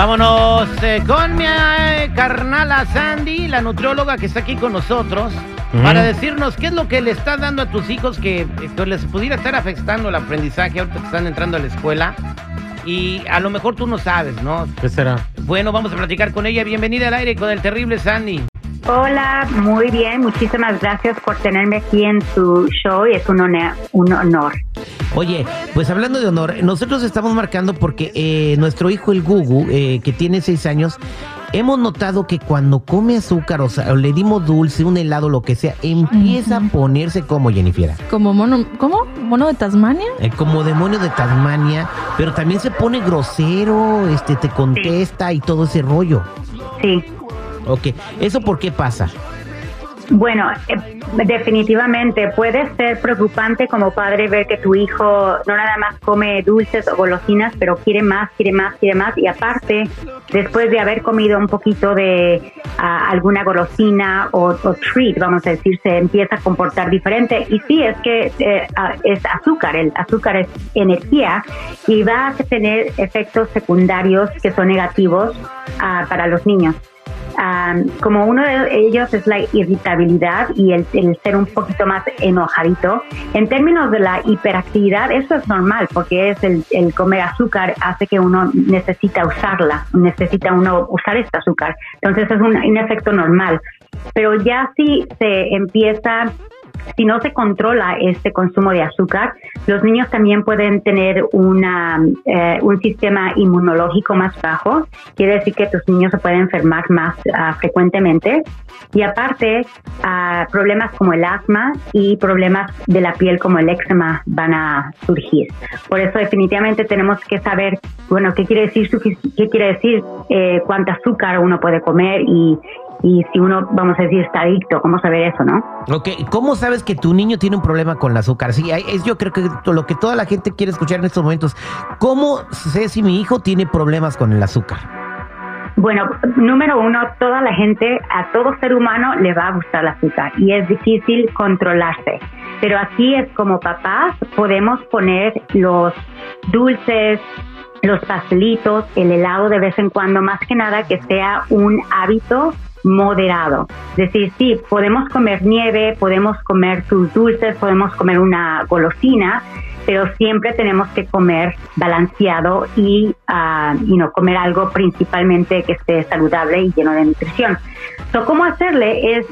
Vámonos eh, con mi eh, carnala Sandy, la nutrióloga que está aquí con nosotros, para decirnos qué es lo que le está dando a tus hijos que, eh, les pudiera estar afectando el aprendizaje ahorita que están entrando a la escuela. Y a lo mejor tú no sabes, ¿no? ¿Qué será? Bueno, vamos a platicar con ella. Bienvenida al aire con el terrible Sandy. Hola, muy bien. Muchísimas gracias por tenerme aquí en su show y es un honor. Un honor. Oye, pues hablando de honor, nosotros estamos marcando porque eh, nuestro hijo el Gugu, eh, que tiene seis años, hemos notado que cuando come azúcar o, sea, o le dimos dulce, un helado, lo que sea, empieza a ponerse como Jennifer. Como mono, ¿cómo? ¿Mono de Tasmania? Eh, como demonio de Tasmania, pero también se pone grosero, este, te contesta y todo ese rollo. Sí. Ok, ¿eso por qué pasa? Bueno, eh, definitivamente puede ser preocupante como padre ver que tu hijo no nada más come dulces o golosinas, pero quiere más, quiere más, quiere más. Y aparte, después de haber comido un poquito de ah, alguna golosina o, treat, vamos a decir, se empieza a comportar diferente. Y sí, es que eh, ah, es azúcar, el azúcar es energía y va a tener efectos secundarios que son negativos ah, para los niños como uno de ellos es la irritabilidad y el, ser un poquito más enojadito. En términos de la hiperactividad, eso es normal porque es el, el comer azúcar hace que uno necesita usarla, necesita uno usar este azúcar. Entonces es un, un efecto normal. Pero ya si se empieza si no se controla este consumo de azúcar, los niños también pueden tener una, eh, un sistema inmunológico más bajo. Quiere decir que tus niños se pueden enfermar más ah, frecuentemente. Y aparte, uh, problemas como el asma y problemas de la piel como el eczema van a surgir. Por eso definitivamente tenemos que saber, bueno, qué quiere decir, qué quiere decir eh, cuánta azúcar uno puede comer y, y si uno, vamos a decir, está adicto, ¿cómo saber eso, no? Ok, ¿cómo sabes que tu niño tiene un problema con el azúcar? Sí, es yo creo que lo que toda la gente quiere escuchar en estos momentos. ¿Cómo sé si mi hijo tiene problemas con el azúcar? Bueno, número uno, toda la gente, a todo ser humano le va a gustar el azúcar y es difícil controlarse. Pero aquí es como papás, podemos poner los dulces, los pastelitos, el helado de vez en cuando, más que nada que sea un hábito moderado. Es decir, sí, podemos comer nieve, podemos comer sus dulces, podemos comer una golosina, pero siempre tenemos que comer balanceado y uh, comer algo principalmente que esté saludable y lleno de nutrición. So, ¿Cómo hacerle? Es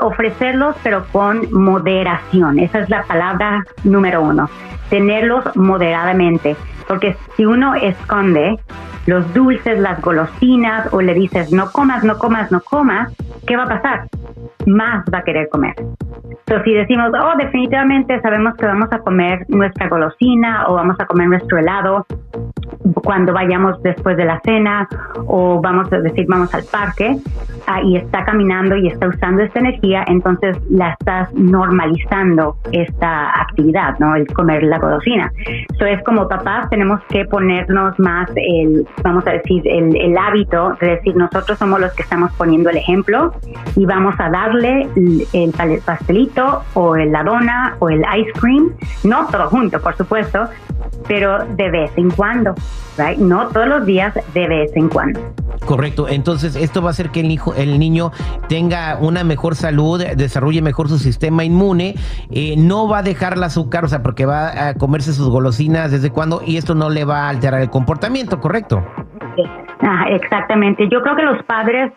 ofrecerlos, pero con moderación. Esa es la palabra número uno. Tenerlos moderadamente. Porque si uno esconde los dulces, las golosinas, o le dices no comas, no comas, no comas, ¿qué va a pasar? Más va a querer comer. Entonces, si decimos, oh, definitivamente sabemos que vamos a comer nuestra golosina o vamos a comer nuestro helado cuando vayamos después de la cena o vamos a decir, vamos al parque ah, y está caminando y está usando esta energía, entonces la estás normalizando esta actividad, ¿no? El comer la golosina. Eso es como papás tenemos que ponernos más el, vamos a decir, el, el hábito de decir, nosotros somos los que estamos poniendo el ejemplo y vamos a darle el, el pastelito o la dona o el ice cream, no todo junto, por supuesto, pero de vez en cuando, right? No todos los días, de vez en cuando. Correcto, entonces esto va a hacer que el, hijo, el niño tenga una mejor salud, desarrolle mejor su sistema inmune, eh, no va a dejar el azúcar, o sea, porque va a comerse sus golosinas desde cuando y esto no le va a alterar el comportamiento, ¿correcto? Ah, exactamente, yo creo que los padres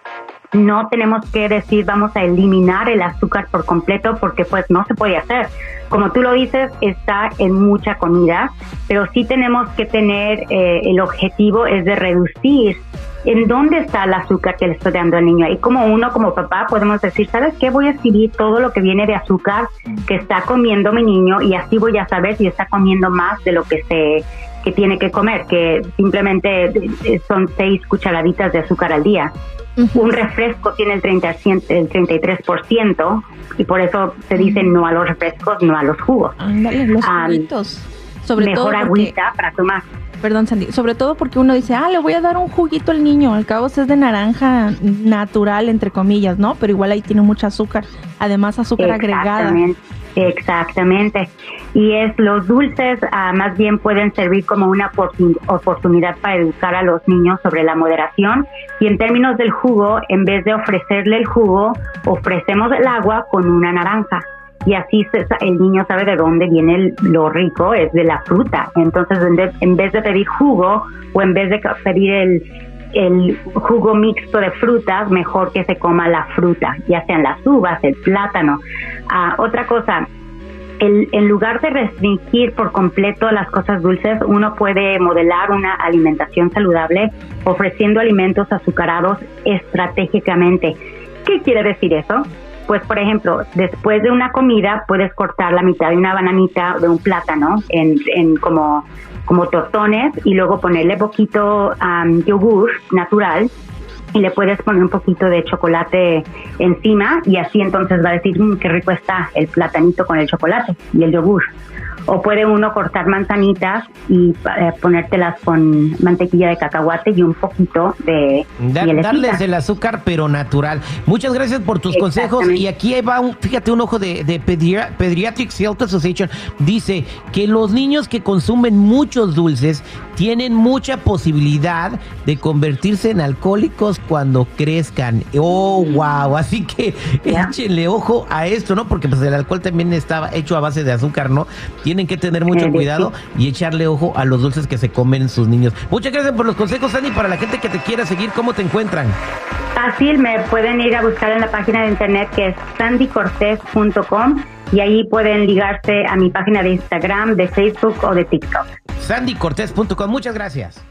no tenemos que decir vamos a eliminar el azúcar por completo porque pues no se puede hacer. Como tú lo dices, está en mucha comida, pero sí tenemos que tener eh, el objetivo es de reducir en dónde está el azúcar que le estoy dando al niño. Y como uno, como papá, podemos decir, ¿sabes qué? Voy a escribir todo lo que viene de azúcar que está comiendo mi niño y así voy a saber si está comiendo más de lo que se que tiene que comer, que simplemente son seis cucharaditas de azúcar al día. Un refresco tiene el, 30, el 33% y por eso se dice no a los refrescos, no a los jugos. Ándale, los juguitos. Sobre mejor todo agüita para tomar. Perdón, Sandy. Sobre todo porque uno dice, ah, le voy a dar un juguito al niño. Al cabo es de naranja natural, entre comillas, ¿no? Pero igual ahí tiene mucho azúcar. Además, azúcar agregada. Exactamente. Y es los dulces ah, más bien pueden servir como una oportunidad para educar a los niños sobre la moderación. Y en términos del jugo, en vez de ofrecerle el jugo, ofrecemos el agua con una naranja y así el niño sabe de dónde viene lo rico, es de la fruta. Entonces, en, vez de pedir jugo o en vez de pedir el jugo mixto de frutas, mejor que se coma la fruta, ya sean las uvas, el plátano. Ah, otra cosa, el, en lugar de restringir por completo las cosas dulces, uno puede modelar una alimentación saludable ofreciendo alimentos azucarados estratégicamente. ¿Qué quiere decir eso? pues por ejemplo, después de una comida puedes cortar la mitad de una bananita o de un plátano en, en como, como tortones y luego ponerle poquito um, yogur natural y le puedes poner un poquito de chocolate encima y así entonces va a decir, mmm, qué rico está el platanito con el chocolate y el yogur o puede uno cortar manzanitas y eh, ponértelas con mantequilla de cacahuate y un poquito de darles el azúcar pero natural. Muchas gracias por tus consejos y aquí va un, fíjate un ojo de, de Pediatric Health Association dice que los niños que consumen muchos dulces tienen mucha posibilidad de convertirse en alcohólicos cuando crezcan. Oh, wow. Así que échenle ojo a esto, ¿no? Porque pues el alcohol también estaba hecho a base de azúcar, ¿no? Tienen que tener mucho cuidado y echarle ojo a los dulces que se comen sus niños. Muchas gracias por los consejos, Sandy. Para la gente que te quiera seguir, ¿cómo te encuentran? Fácil, me pueden ir a buscar en la página de internet que es sandycortez.com y ahí pueden ligarse a mi página de Instagram, de Facebook o de TikTok sandycortés.com. Muchas gracias.